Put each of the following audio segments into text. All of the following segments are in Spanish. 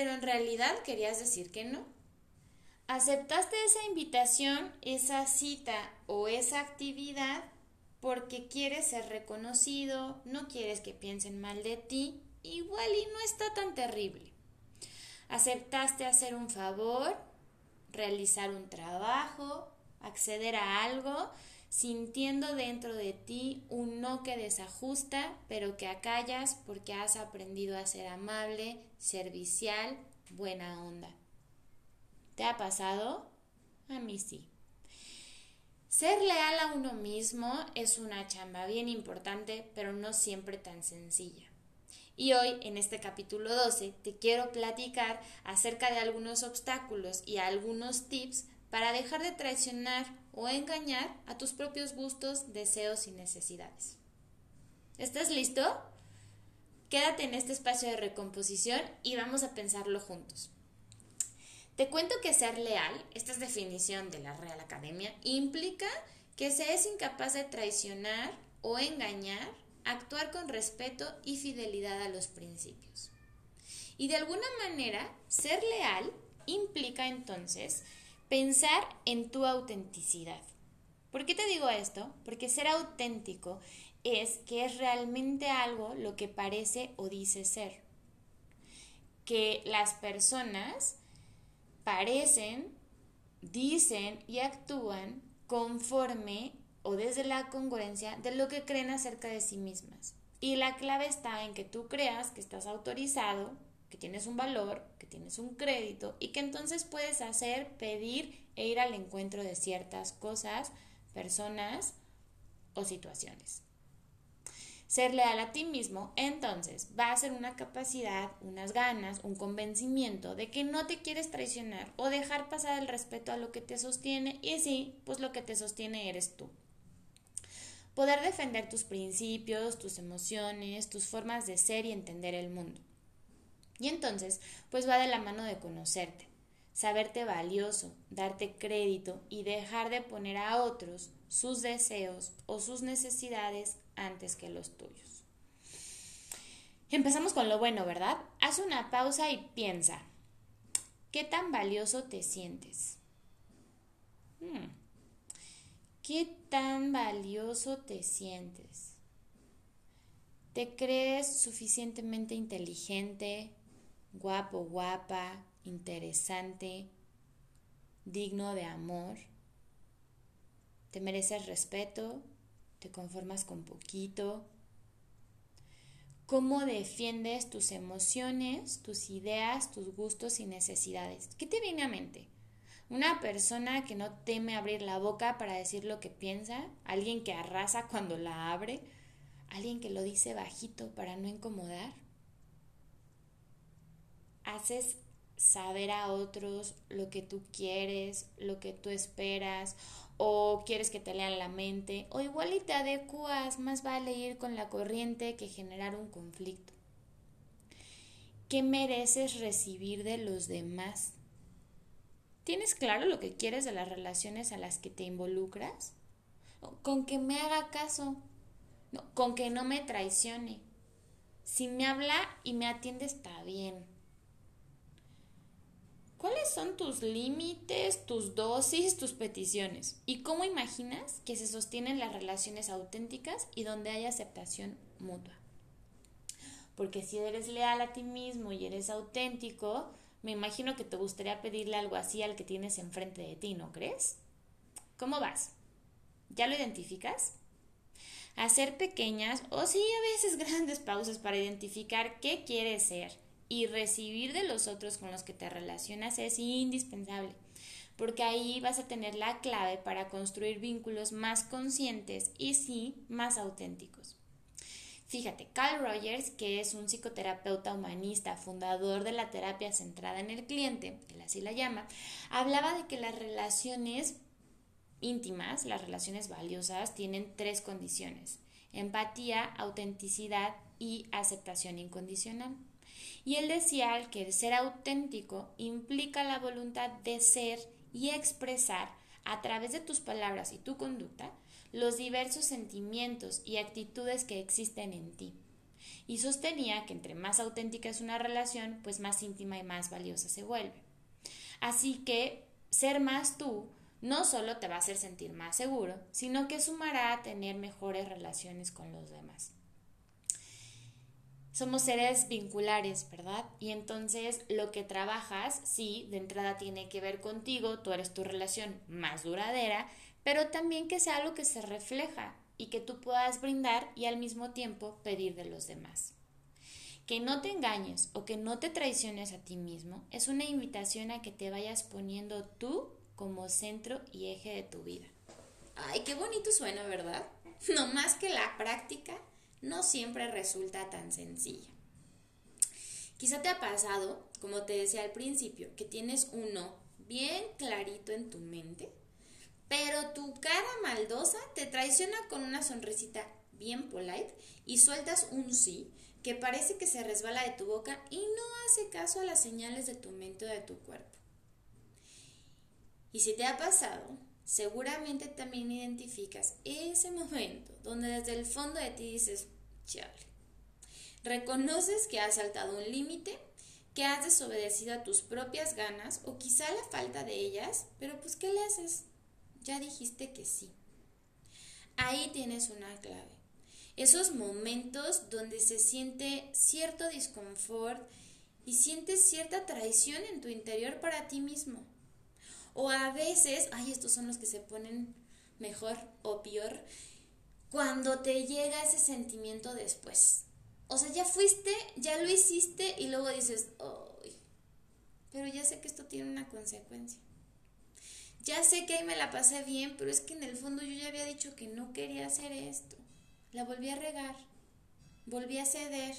pero en realidad querías decir que no. Aceptaste esa invitación, esa cita o esa actividad porque quieres ser reconocido, no quieres que piensen mal de ti, igual y no está tan terrible. Aceptaste hacer un favor, realizar un trabajo, acceder a algo, sintiendo dentro de ti un no que desajusta, pero que acallas porque has aprendido a ser amable, servicial, buena onda. ¿Te ha pasado? A mí sí. Ser leal a uno mismo es una chamba bien importante, pero no siempre tan sencilla. Y hoy, en este capítulo 12, te quiero platicar acerca de algunos obstáculos y algunos tips para dejar de traicionar o engañar a tus propios gustos, deseos y necesidades. ¿Estás listo? Quédate en este espacio de recomposición y vamos a pensarlo juntos. Te cuento que ser leal, esta es definición de la Real Academia, implica que se es incapaz de traicionar o engañar, actuar con respeto y fidelidad a los principios. Y de alguna manera, ser leal implica entonces pensar en tu autenticidad. ¿Por qué te digo esto? Porque ser auténtico es que es realmente algo lo que parece o dice ser. Que las personas parecen, dicen y actúan conforme o desde la congruencia de lo que creen acerca de sí mismas. Y la clave está en que tú creas que estás autorizado, que tienes un valor, que tienes un crédito y que entonces puedes hacer, pedir e ir al encuentro de ciertas cosas, personas o situaciones ser leal a ti mismo, entonces va a ser una capacidad, unas ganas, un convencimiento de que no te quieres traicionar o dejar pasar el respeto a lo que te sostiene y sí, pues lo que te sostiene eres tú. Poder defender tus principios, tus emociones, tus formas de ser y entender el mundo. Y entonces, pues va de la mano de conocerte, saberte valioso, darte crédito y dejar de poner a otros sus deseos o sus necesidades antes que los tuyos. Empezamos con lo bueno, ¿verdad? Haz una pausa y piensa. ¿Qué tan valioso te sientes? Hmm. ¿Qué tan valioso te sientes? ¿Te crees suficientemente inteligente, guapo, guapa, interesante, digno de amor? ¿Te mereces respeto? ¿Te conformas con poquito? ¿Cómo defiendes tus emociones, tus ideas, tus gustos y necesidades? ¿Qué te viene a mente? Una persona que no teme abrir la boca para decir lo que piensa, alguien que arrasa cuando la abre, alguien que lo dice bajito para no incomodar. Haces saber a otros lo que tú quieres, lo que tú esperas, o quieres que te lean la mente, o igual y te adecuas, más vale ir con la corriente que generar un conflicto. ¿Qué mereces recibir de los demás? ¿Tienes claro lo que quieres de las relaciones a las que te involucras? Con que me haga caso, con que no me traicione. Si me habla y me atiende está bien ¿Cuáles son tus límites, tus dosis, tus peticiones? ¿Y cómo imaginas que se sostienen las relaciones auténticas y donde hay aceptación mutua? Porque si eres leal a ti mismo y eres auténtico, me imagino que te gustaría pedirle algo así al que tienes enfrente de ti, ¿no crees? ¿Cómo vas? ¿Ya lo identificas? Hacer pequeñas o sí a veces grandes pausas para identificar qué quieres ser y recibir de los otros con los que te relacionas es indispensable, porque ahí vas a tener la clave para construir vínculos más conscientes y sí más auténticos. Fíjate, Carl Rogers, que es un psicoterapeuta humanista, fundador de la terapia centrada en el cliente, él así la llama, hablaba de que las relaciones íntimas, las relaciones valiosas, tienen tres condiciones, empatía, autenticidad y aceptación incondicional. Y él decía que ser auténtico implica la voluntad de ser y expresar a través de tus palabras y tu conducta los diversos sentimientos y actitudes que existen en ti. y sostenía que entre más auténtica es una relación, pues más íntima y más valiosa se vuelve. Así que ser más tú no solo te va a hacer sentir más seguro, sino que sumará a tener mejores relaciones con los demás. Somos seres vinculares, ¿verdad? Y entonces lo que trabajas, sí, de entrada tiene que ver contigo, tú eres tu relación más duradera, pero también que sea algo que se refleja y que tú puedas brindar y al mismo tiempo pedir de los demás. Que no te engañes o que no te traiciones a ti mismo es una invitación a que te vayas poniendo tú como centro y eje de tu vida. Ay, qué bonito suena, ¿verdad? No más que la práctica no siempre resulta tan sencilla. Quizá te ha pasado, como te decía al principio, que tienes uno bien clarito en tu mente pero tu cara maldosa te traiciona con una sonrisita bien polite y sueltas un sí que parece que se resbala de tu boca y no hace caso a las señales de tu mente o de tu cuerpo. Y si te ha pasado, seguramente también identificas ese momento donde desde el fondo de ti dices, chale. Reconoces que has saltado un límite, que has desobedecido a tus propias ganas o quizá la falta de ellas, pero pues ¿qué le haces? Ya dijiste que sí. Ahí tienes una clave. Esos momentos donde se siente cierto disconfort y sientes cierta traición en tu interior para ti mismo. O a veces, ay, estos son los que se ponen mejor o peor, cuando te llega ese sentimiento después. O sea, ya fuiste, ya lo hiciste y luego dices, ay, pero ya sé que esto tiene una consecuencia. Ya sé que ahí me la pasé bien, pero es que en el fondo yo ya había dicho que no quería hacer esto. La volví a regar. Volví a ceder.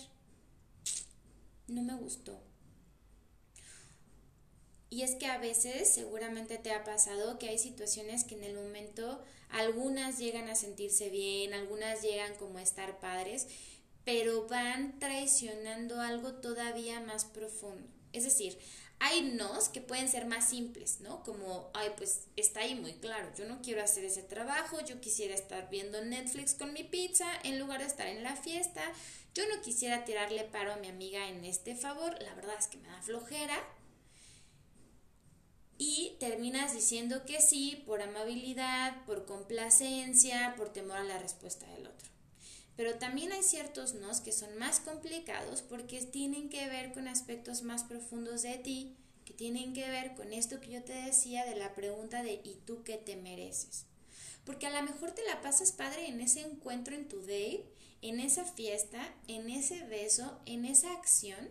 No me gustó. Y es que a veces seguramente te ha pasado que hay situaciones que en el momento algunas llegan a sentirse bien, algunas llegan como a estar padres, pero van traicionando algo todavía más profundo. Es decir, hay nos que pueden ser más simples, ¿no? Como, ay, pues está ahí muy claro, yo no quiero hacer ese trabajo, yo quisiera estar viendo Netflix con mi pizza en lugar de estar en la fiesta, yo no quisiera tirarle paro a mi amiga en este favor, la verdad es que me da flojera. Y terminas diciendo que sí por amabilidad, por complacencia, por temor a la respuesta del otro. Pero también hay ciertos nos que son más complicados porque tienen que ver con aspectos más profundos de ti, que tienen que ver con esto que yo te decía de la pregunta de ¿y tú qué te mereces? Porque a lo mejor te la pasas padre en ese encuentro en tu date, en esa fiesta, en ese beso, en esa acción,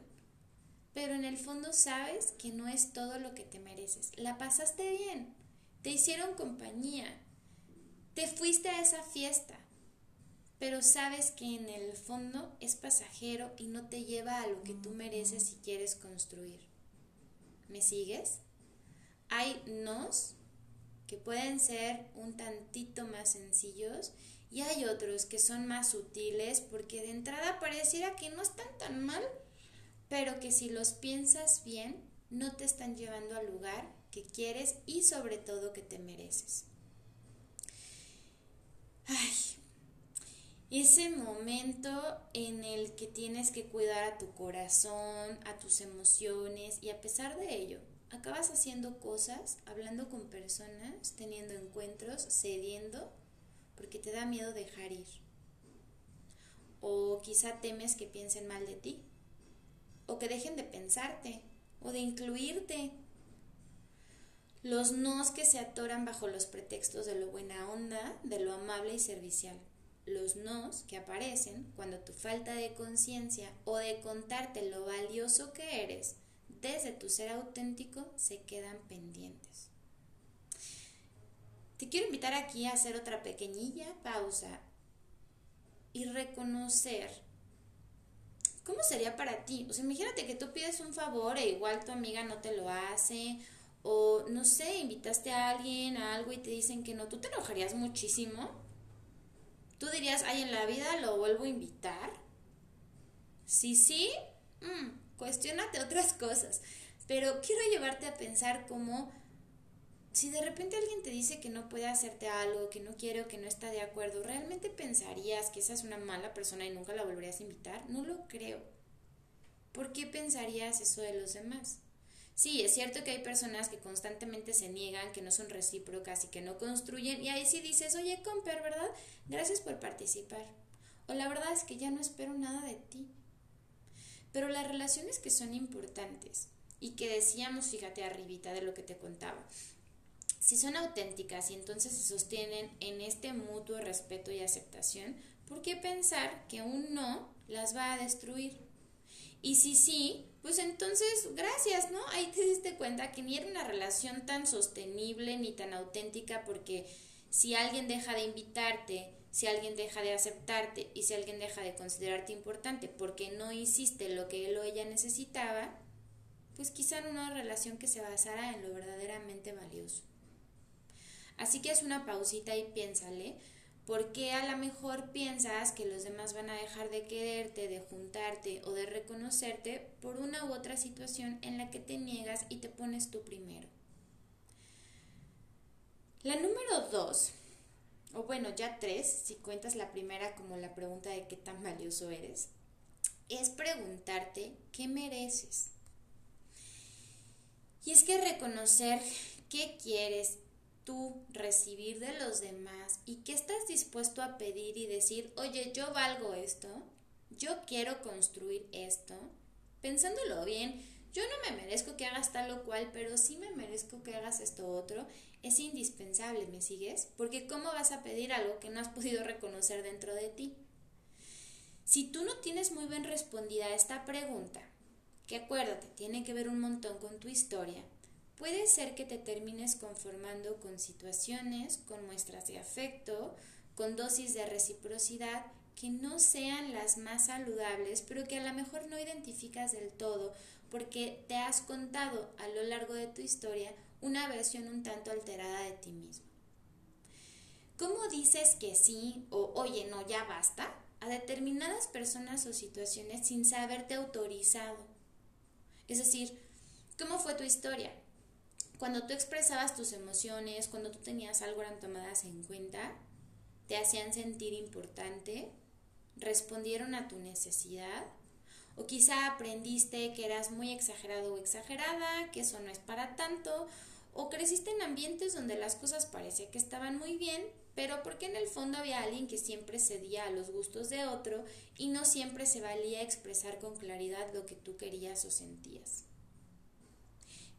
pero en el fondo sabes que no es todo lo que te mereces. La pasaste bien, te hicieron compañía, te fuiste a esa fiesta, pero sabes que en el fondo es pasajero y no te lleva a lo que tú mereces y quieres construir. ¿Me sigues? Hay nos que pueden ser un tantito más sencillos y hay otros que son más sutiles porque de entrada pareciera que no están tan mal, pero que si los piensas bien no te están llevando al lugar que quieres y sobre todo que te mereces. Ay, ese momento en el que tienes que cuidar a tu corazón, a tus emociones y a pesar de ello, acabas haciendo cosas, hablando con personas, teniendo encuentros, cediendo, porque te da miedo dejar ir. O quizá temes que piensen mal de ti, o que dejen de pensarte, o de incluirte. Los nos que se atoran bajo los pretextos de lo buena onda, de lo amable y servicial los nos que aparecen cuando tu falta de conciencia o de contarte lo valioso que eres desde tu ser auténtico se quedan pendientes. Te quiero invitar aquí a hacer otra pequeñilla pausa y reconocer cómo sería para ti. O sea, imagínate que tú pides un favor e igual tu amiga no te lo hace o no sé, invitaste a alguien a algo y te dicen que no, tú te enojarías muchísimo. Tú dirías, ay, en la vida lo vuelvo a invitar. Si sí, mm, cuestionate otras cosas. Pero quiero llevarte a pensar cómo si de repente alguien te dice que no puede hacerte algo, que no quiere o que no está de acuerdo, ¿realmente pensarías que esa es una mala persona y nunca la volverías a invitar? No lo creo. ¿Por qué pensarías eso de los demás? Sí, es cierto que hay personas que constantemente se niegan, que no son recíprocas y que no construyen, y ahí sí dices, oye, comper, ¿verdad? Gracias por participar. O la verdad es que ya no espero nada de ti. Pero las relaciones que son importantes y que decíamos, fíjate arribita de lo que te contaba, si son auténticas y entonces se sostienen en este mutuo respeto y aceptación, ¿por qué pensar que un no las va a destruir? Y si sí, pues entonces, gracias, ¿no? Ahí te diste cuenta que ni era una relación tan sostenible ni tan auténtica porque si alguien deja de invitarte, si alguien deja de aceptarte y si alguien deja de considerarte importante porque no hiciste lo que él o ella necesitaba, pues quizá una relación que se basara en lo verdaderamente valioso. Así que es una pausita y piénsale, porque a lo mejor piensas que los demás van a dejar de quererte, de juntarte o de reconocerte por una u otra situación en la que te niegas y te pones tú primero. La número dos, o bueno, ya tres, si cuentas la primera como la pregunta de qué tan valioso eres, es preguntarte qué mereces. Y es que reconocer qué quieres tú recibir de los demás y qué estás dispuesto a pedir y decir, oye, yo valgo esto, yo quiero construir esto, pensándolo bien, yo no me merezco que hagas tal o cual, pero sí me merezco que hagas esto otro, es indispensable, ¿me sigues? Porque ¿cómo vas a pedir algo que no has podido reconocer dentro de ti? Si tú no tienes muy bien respondida esta pregunta, que acuérdate, tiene que ver un montón con tu historia, puede ser que te termines conformando con situaciones, con muestras de afecto, con dosis de reciprocidad que no sean las más saludables, pero que a lo mejor no identificas del todo porque te has contado a lo largo de tu historia una versión un tanto alterada de ti mismo. ¿Cómo dices que sí o oye, no, ya basta? a determinadas personas o situaciones sin saberte autorizado. Es decir, ¿cómo fue tu historia? Cuando tú expresabas tus emociones, cuando tú tenías algo eran tomadas en cuenta, te hacían sentir importante, respondieron a tu necesidad, o quizá aprendiste que eras muy exagerado o exagerada, que eso no es para tanto, o creciste en ambientes donde las cosas parecía que estaban muy bien, pero porque en el fondo había alguien que siempre cedía a los gustos de otro y no siempre se valía expresar con claridad lo que tú querías o sentías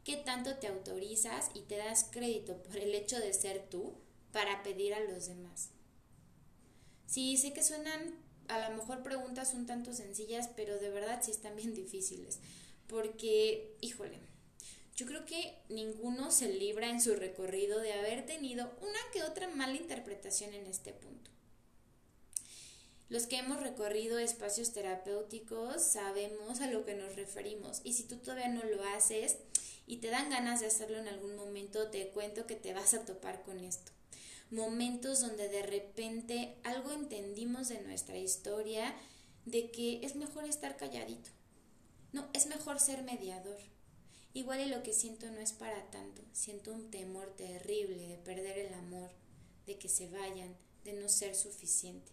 qué tanto te autorizas y te das crédito por el hecho de ser tú para pedir a los demás. Sí, sé que suenan a lo mejor preguntas un tanto sencillas, pero de verdad sí están bien difíciles, porque, híjole, yo creo que ninguno se libra en su recorrido de haber tenido una que otra mala interpretación en este punto. Los que hemos recorrido espacios terapéuticos sabemos a lo que nos referimos y si tú todavía no lo haces, y te dan ganas de hacerlo en algún momento, te cuento que te vas a topar con esto. Momentos donde de repente algo entendimos de nuestra historia, de que es mejor estar calladito. No, es mejor ser mediador. Igual y lo que siento no es para tanto. Siento un temor terrible de perder el amor, de que se vayan, de no ser suficiente.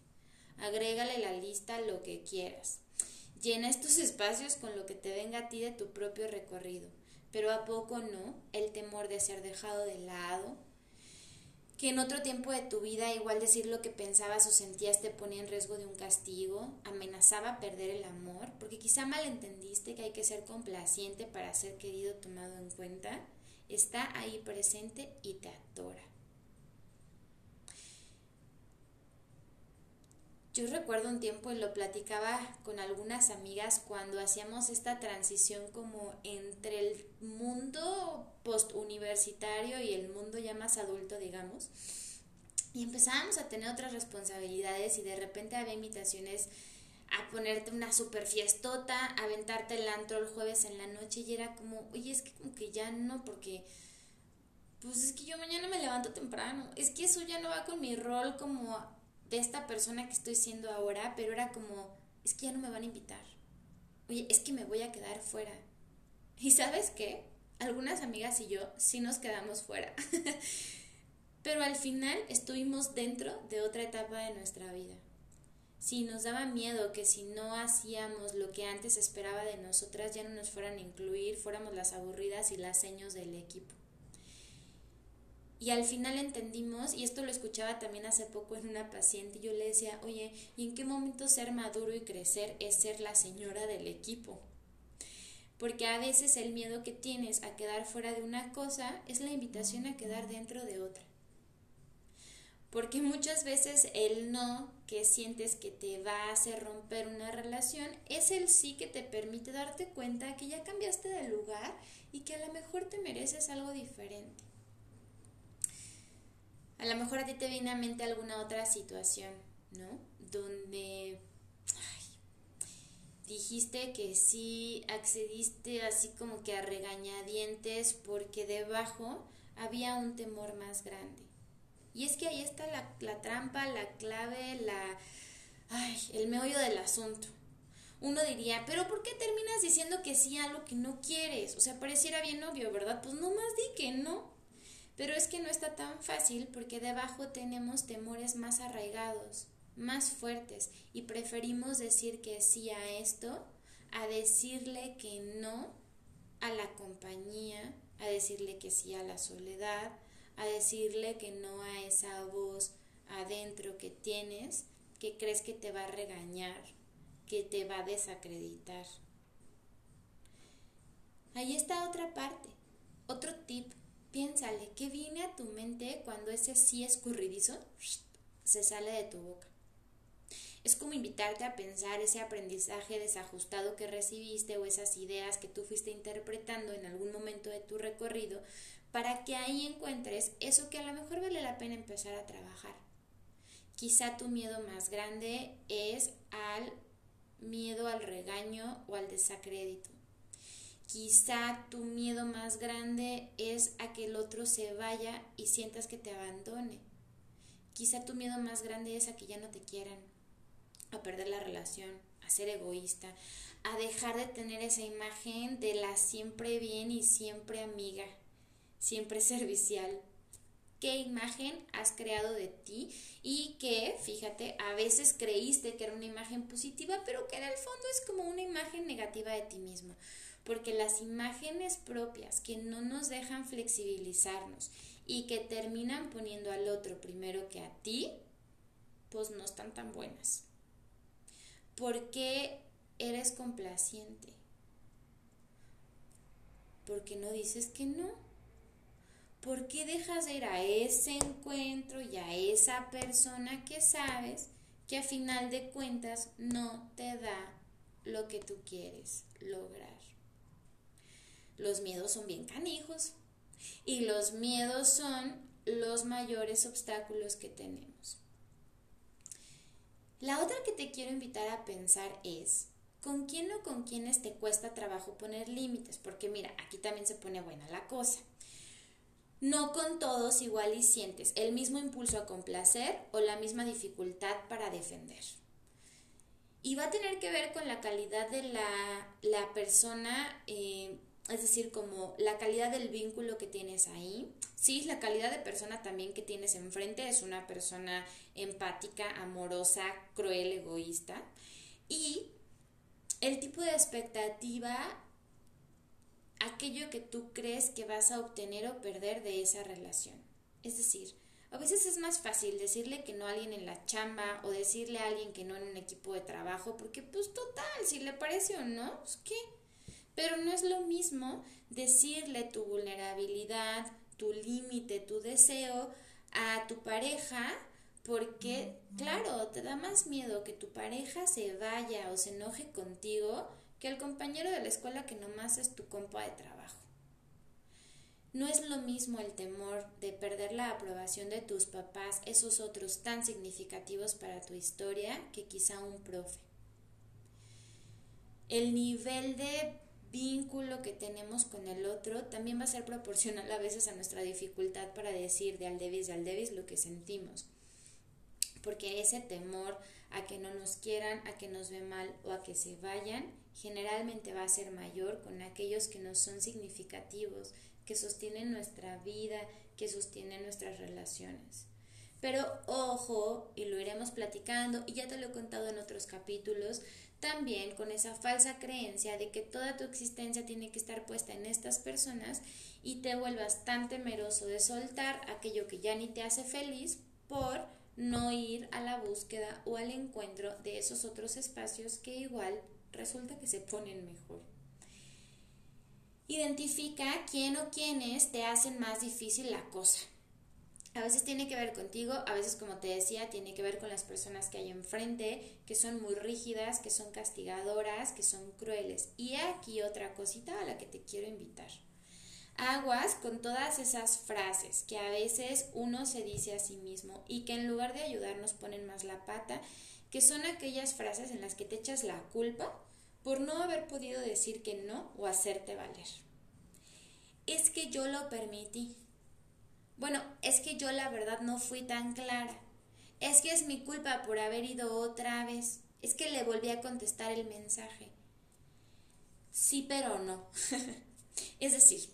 Agrégale la lista lo que quieras. Llena estos espacios con lo que te venga a ti de tu propio recorrido pero a poco no, el temor de ser dejado de lado, que en otro tiempo de tu vida igual decir lo que pensabas o sentías te ponía en riesgo de un castigo, amenazaba perder el amor, porque quizá malentendiste que hay que ser complaciente para ser querido tomado en cuenta, está ahí presente y te atora. Yo recuerdo un tiempo y lo platicaba con algunas amigas cuando hacíamos esta transición como entre el mundo postuniversitario y el mundo ya más adulto, digamos. Y empezábamos a tener otras responsabilidades y de repente había invitaciones a ponerte una super fiestota, a aventarte el antro el jueves en la noche y era como, oye, es que como que ya no, porque pues es que yo mañana me levanto temprano, es que eso ya no va con mi rol como de esta persona que estoy siendo ahora, pero era como, es que ya no me van a invitar. Oye, es que me voy a quedar fuera. ¿Y sabes qué? algunas amigas y yo sí nos quedamos fuera. Pero al final estuvimos dentro de otra etapa de nuestra vida. Si nos daba miedo que si no hacíamos lo que antes esperaba de nosotras ya no nos fueran a incluir, fuéramos las aburridas y las seños del equipo. Y al final entendimos, y esto lo escuchaba también hace poco en una paciente, yo le decía, oye, ¿y en qué momento ser maduro y crecer es ser la señora del equipo? Porque a veces el miedo que tienes a quedar fuera de una cosa es la invitación a quedar dentro de otra. Porque muchas veces el no que sientes que te va a hacer romper una relación es el sí que te permite darte cuenta que ya cambiaste de lugar y que a lo mejor te mereces algo diferente. A lo mejor a ti te viene a mente alguna otra situación, ¿no? Donde dijiste que sí accediste así como que a regañadientes porque debajo había un temor más grande. Y es que ahí está la, la trampa, la clave, la... Ay, el meollo del asunto. Uno diría, pero ¿por qué terminas diciendo que sí a algo que no quieres? O sea, pareciera bien obvio, ¿verdad? Pues no más di que no. Pero es que no está tan fácil porque debajo tenemos temores más arraigados, más fuertes, y preferimos decir que sí a esto a decirle que no a la compañía, a decirle que sí a la soledad, a decirle que no a esa voz adentro que tienes que crees que te va a regañar, que te va a desacreditar. Ahí está otra parte, otro tip. Piénsale, ¿qué viene a tu mente cuando ese sí escurridizo se sale de tu boca? Es como invitarte a pensar ese aprendizaje desajustado que recibiste o esas ideas que tú fuiste interpretando en algún momento de tu recorrido para que ahí encuentres eso que a lo mejor vale la pena empezar a trabajar. Quizá tu miedo más grande es al miedo al regaño o al desacrédito. Quizá tu miedo más grande es a que el otro se vaya y sientas que te abandone. Quizá tu miedo más grande es a que ya no te quieran, a perder la relación, a ser egoísta, a dejar de tener esa imagen de la siempre bien y siempre amiga siempre servicial. ¿Qué imagen has creado de ti? Y que, fíjate, a veces creíste que era una imagen positiva, pero que en el fondo es como una imagen negativa de ti mismo. Porque las imágenes propias que no nos dejan flexibilizarnos y que terminan poniendo al otro primero que a ti, pues no están tan buenas. porque eres complaciente? porque no dices que no? ¿por qué dejas de ir a ese encuentro y a esa persona que sabes que a final de cuentas no te da lo que tú quieres lograr? Los miedos son bien canijos y los miedos son los mayores obstáculos que tenemos. La otra que te quiero invitar a pensar es, ¿con quién o con quiénes te cuesta trabajo poner límites? Porque mira, aquí también se pone buena la cosa. No con todos igual y sientes el mismo impulso a complacer o la misma dificultad para defender. Y va a tener que ver con la calidad de la, persona, eh, es decir, como la calidad del vínculo que tienes ahí. Sí, la calidad de persona también que tienes enfrente es una persona empática, amorosa, cruel, egoísta. Y el tipo de expectativa aquello que tú crees que vas a obtener o perder de esa relación. Es decir, a veces es más fácil decirle que no a alguien en la chamba o decirle a alguien que no en un equipo de trabajo, porque pues total, si le parece o no, pues qué. Pero no es lo mismo decirle tu vulnerabilidad, tu límite, tu deseo a tu pareja, porque claro, te da más miedo que tu pareja se vaya o se enoje contigo que el compañero de la escuela que nomás es tu compa de trabajo. No es lo mismo el temor de perder la aprobación de tus papás, esos otros tan significativos para tu historia, que quizá un profe. El nivel de vínculo que tenemos con el otro también va a ser proporcional a veces a nuestra dificultad para decir de al devis de al devis lo que sentimos. Porque ese temor a que no nos quieran, a que nos ve mal o a que se vayan, generalmente va a ser mayor con aquellos que no son significativos, que sostienen nuestra vida, que sostienen nuestras relaciones. Pero ojo, y lo iremos platicando, y ya te lo he contado en otros capítulos, también con esa falsa creencia de que toda tu existencia tiene que estar puesta en estas personas y te vuelvas tan temeroso de soltar aquello que ya ni te hace feliz por no ir a la búsqueda o al encuentro de esos otros espacios que igual resulta que se ponen mejor. Identifica quién o quiénes te hacen más difícil la cosa. A veces tiene que ver contigo, a veces como te decía, tiene que ver con las personas que hay enfrente, que son muy rígidas, que son castigadoras, que son crueles. Y aquí otra cosita a la que te quiero invitar. Aguas con todas esas frases que a veces uno se dice a sí mismo y que en lugar de ayudarnos ponen más la pata, que son aquellas frases en las que te echas la culpa por no haber podido decir que no o hacerte valer. Es que yo lo permití. Bueno, es que yo la verdad no fui tan clara. Es que es mi culpa por haber ido otra vez. Es que le volví a contestar el mensaje. Sí, pero no. es decir,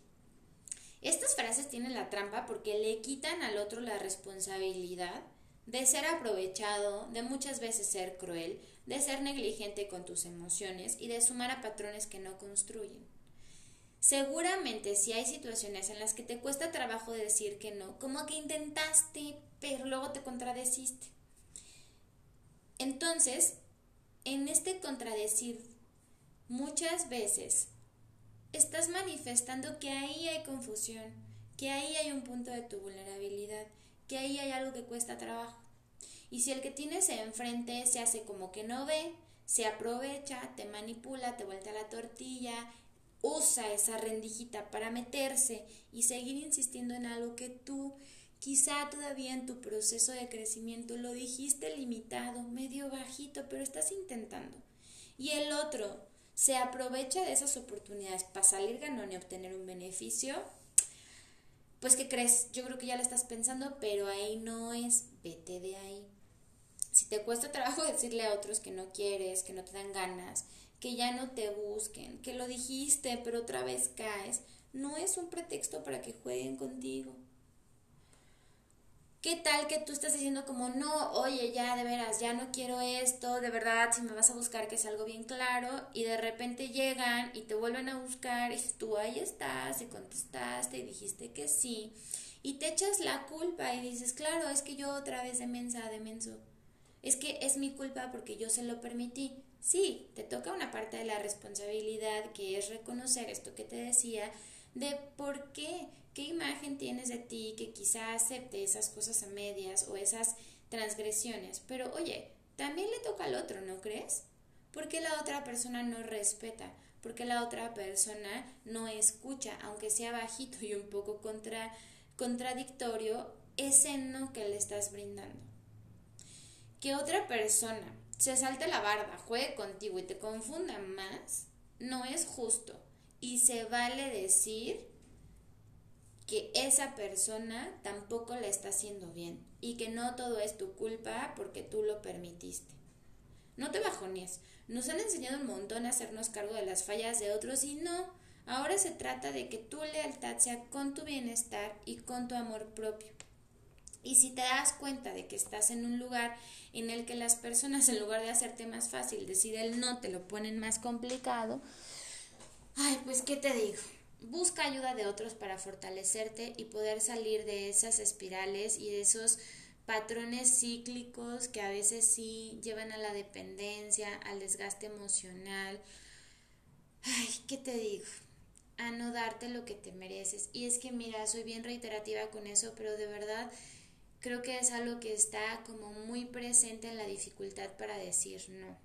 estas frases tienen la trampa porque le quitan al otro la responsabilidad de ser aprovechado, de muchas veces ser cruel, de ser negligente con tus emociones y de sumar a patrones que no construyen. Seguramente si hay situaciones en las que te cuesta trabajo decir que no, como que intentaste, pero luego te contradeciste. Entonces, en este contradecir, muchas veces estás manifestando que ahí hay confusión, que ahí hay un punto de tu vulnerabilidad, que ahí hay algo que cuesta trabajo. Y si el que tienes enfrente se hace como que no ve, se aprovecha, te manipula, te vuelta la tortilla, usa esa rendijita para meterse y seguir insistiendo en algo que tú quizá todavía en tu proceso de crecimiento lo dijiste limitado, medio bajito, pero estás intentando. Y el otro se aprovecha de esas oportunidades para salir ganón y obtener un beneficio, pues ¿qué crees? Yo creo que ya lo estás pensando, pero ahí no es, vete de ahí. Si te cuesta trabajo decirle a otros que no quieres, que no te dan ganas, que ya no te busquen, que lo dijiste pero otra vez caes, no es un pretexto para que jueguen contigo. ¿Qué tal que tú estás diciendo como, no, oye, ya de veras, ya no quiero esto, de verdad, si me vas a buscar que es algo bien claro, y de repente llegan y te vuelven a buscar y tú ahí estás y contestaste y dijiste que sí, y te echas la culpa y dices, claro, es que yo otra vez de mensa, de menso, es que es mi culpa porque yo se lo permití. Sí, te toca una parte de la responsabilidad que es reconocer esto que te decía, de por qué, qué imagen tienes de ti que quizá acepte esas cosas a medias o esas transgresiones. Pero oye, también le toca al otro, ¿no crees? Porque la otra persona no respeta, porque la otra persona no escucha, aunque sea bajito y un poco contra, contradictorio, ese no que le estás brindando. Que otra persona se salte la barda, juegue contigo y te confunda más, no es justo y se vale decir que esa persona tampoco la está haciendo bien y que no todo es tu culpa porque tú lo permitiste. No te bajones. Nos han enseñado un montón a hacernos cargo de las fallas de otros y no. Ahora se trata de que tu lealtad sea con tu bienestar y con tu amor propio. Y si te das cuenta de que estás en un lugar en el que las personas, en lugar de hacerte más fácil decir el no, te lo ponen más complicado, Ay, pues, ¿qué te digo? Busca ayuda de otros para fortalecerte y poder salir de esas espirales y de esos patrones cíclicos que a veces sí llevan a la dependencia, al desgaste emocional. Ay, ¿qué te digo? A no darte lo que te mereces. Y es que, mira, soy bien reiterativa con eso, pero de verdad creo que es algo que está como muy presente en la dificultad para decir no.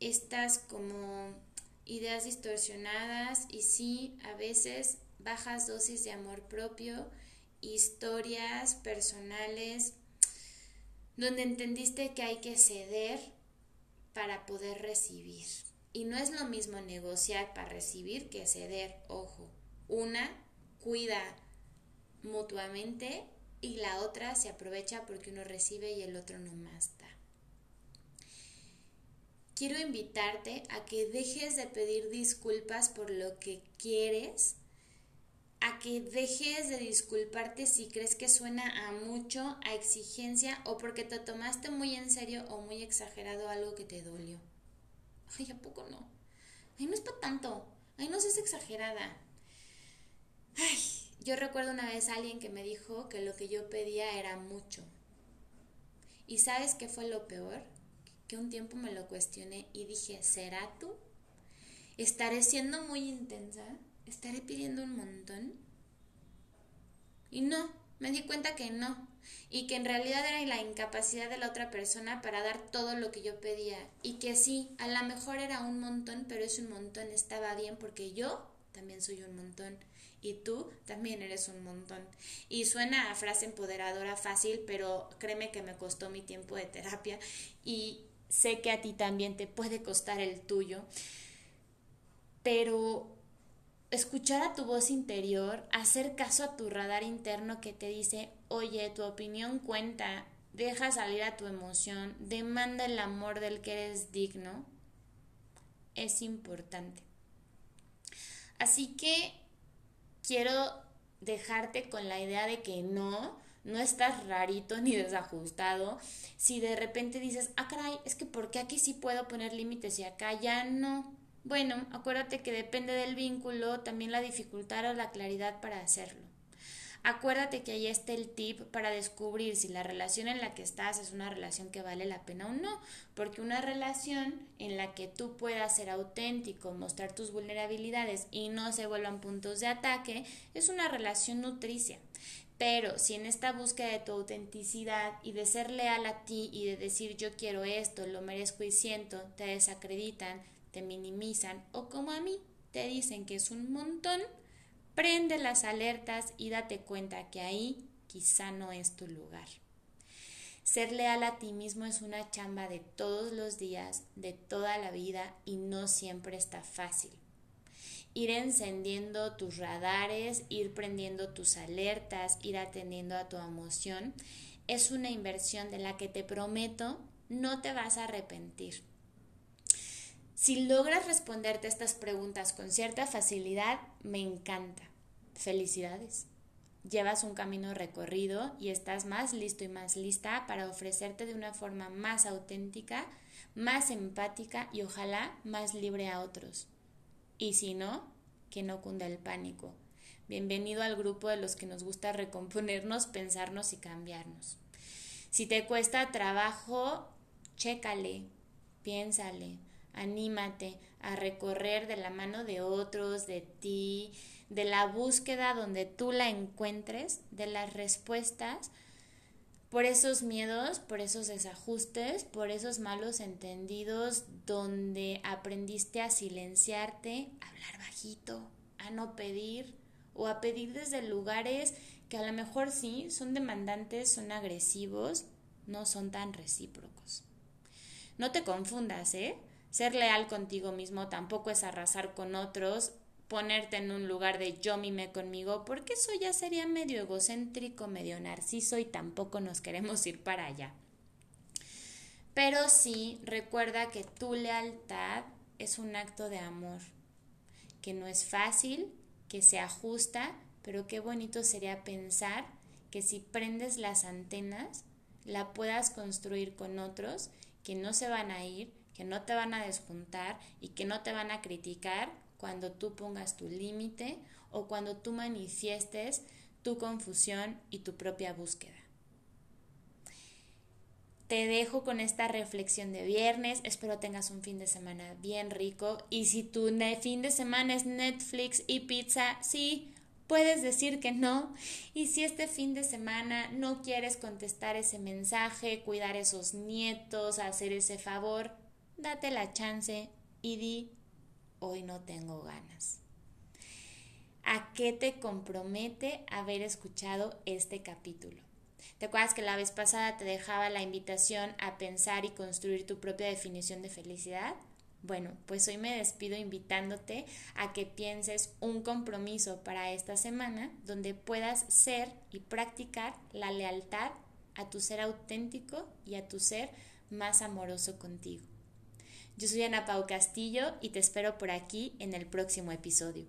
Estás como ideas distorsionadas y sí, a veces bajas dosis de amor propio, historias personales, donde entendiste que hay que ceder para poder recibir. Y no es lo mismo negociar para recibir que ceder, ojo. Una cuida mutuamente y la otra se aprovecha porque uno recibe y el otro no más da. quiero invitarte a que dejes de pedir disculpas por lo que quieres, a que dejes de disculparte si crees que suena a mucho, a exigencia o porque te tomaste muy en serio o muy exagerado algo que te dolió. Ay, ¿a poco no? Ay, no es para tanto. Ay, no seas exagerada. Ay, yo recuerdo una vez a alguien que me dijo que lo que yo pedía era mucho. ¿Y sabes qué fue lo peor? Que un tiempo me lo cuestioné y dije, ¿será tú? ¿Estaré siendo muy intensa? ¿Estaré pidiendo un montón? Y no, me di cuenta que no, y que en realidad era la incapacidad de la otra persona para dar todo lo que yo pedía, y que sí, a lo mejor era un montón, pero ese un montón estaba bien porque yo también soy un montón y tú también eres un montón. Y suena a frase empoderadora fácil, pero créeme que me costó mi tiempo de terapia y sé que a ti también te puede costar el tuyo. Pero escuchar a tu voz interior, hacer caso a tu radar interno que te dice, oye, tu opinión cuenta, deja salir a tu emoción, demanda el amor del que eres digno, es importante. Así que quiero dejarte con la idea de que no, no estás rarito ni desajustado. Si de repente dices, ah, caray, es que ¿por qué aquí sí puedo poner límites y acá ya no? Bueno, acuérdate que depende del vínculo, también la dificultad o la claridad para hacerlo. Acuérdate que ahí está el tip para descubrir si la relación en la que estás es una relación que vale la pena o no, porque una relación en la que tú puedas ser auténtico, mostrar tus vulnerabilidades y no se vuelvan puntos de ataque, es una relación nutricia. Pero si en esta búsqueda de tu autenticidad y de ser leal a ti y de decir yo quiero esto, lo merezco y siento, te desacreditan, te minimizan o como a mí te dicen que es un montón, Prende las alertas y date cuenta que ahí quizá no es tu lugar. Ser leal a ti mismo es una chamba de todos los días, de toda la vida y no siempre está fácil. Ir encendiendo tus radares, ir prendiendo tus alertas, ir atendiendo a tu emoción, es una inversión de la que te prometo no te vas a arrepentir. Si logras responderte estas preguntas con cierta facilidad, me encanta. Felicidades. Llevas un camino recorrido y estás más listo y más lista para ofrecerte de una forma más auténtica, más empática y ojalá más libre a otros. Y si no, que no cunda el pánico. Bienvenido al grupo de los que nos gusta recomponernos, pensarnos y cambiarnos. Si te cuesta trabajo, chécale, piénsale anímate a recorrer de la mano de otros, de ti, de la búsqueda donde tú la encuentres, de las respuestas por esos miedos, por esos desajustes, por esos malos entendidos donde aprendiste a silenciarte, a hablar bajito, a no pedir o a pedir desde lugares que a lo mejor sí son demandantes, son agresivos, no son tan recíprocos. No te confundas, ¿eh? Ser leal contigo mismo tampoco es arrasar con otros, ponerte en un lugar de yo mime conmigo, porque eso ya sería medio egocéntrico, medio narciso y tampoco nos queremos ir para allá. Pero sí, recuerda que tu lealtad es un acto de amor, que no es fácil, que se ajusta, pero qué bonito sería pensar que si prendes las antenas, la puedas construir con otros que no se van a ir, que no te van a despuntar y que no te van a criticar cuando tú pongas tu límite o cuando tú manifiestes tu confusión y tu propia búsqueda. Te dejo con esta reflexión de viernes. Espero tengas un fin de semana bien rico. Y si tu fin de semana es Netflix y pizza, sí, puedes decir que no. Y si este fin de semana no quieres contestar ese mensaje, cuidar esos nietos, hacer ese favor, date la chance y di, hoy no tengo ganas. ¿A qué te compromete haber escuchado este capítulo? ¿Te acuerdas que la vez pasada te dejaba la invitación a pensar y construir tu propia definición de felicidad? Bueno, pues hoy me despido invitándote a que pienses un compromiso para esta semana donde puedas ser y practicar la lealtad a tu ser auténtico y a tu ser más amoroso contigo. Yo soy Ana Pau Castillo y te espero por aquí en el próximo episodio.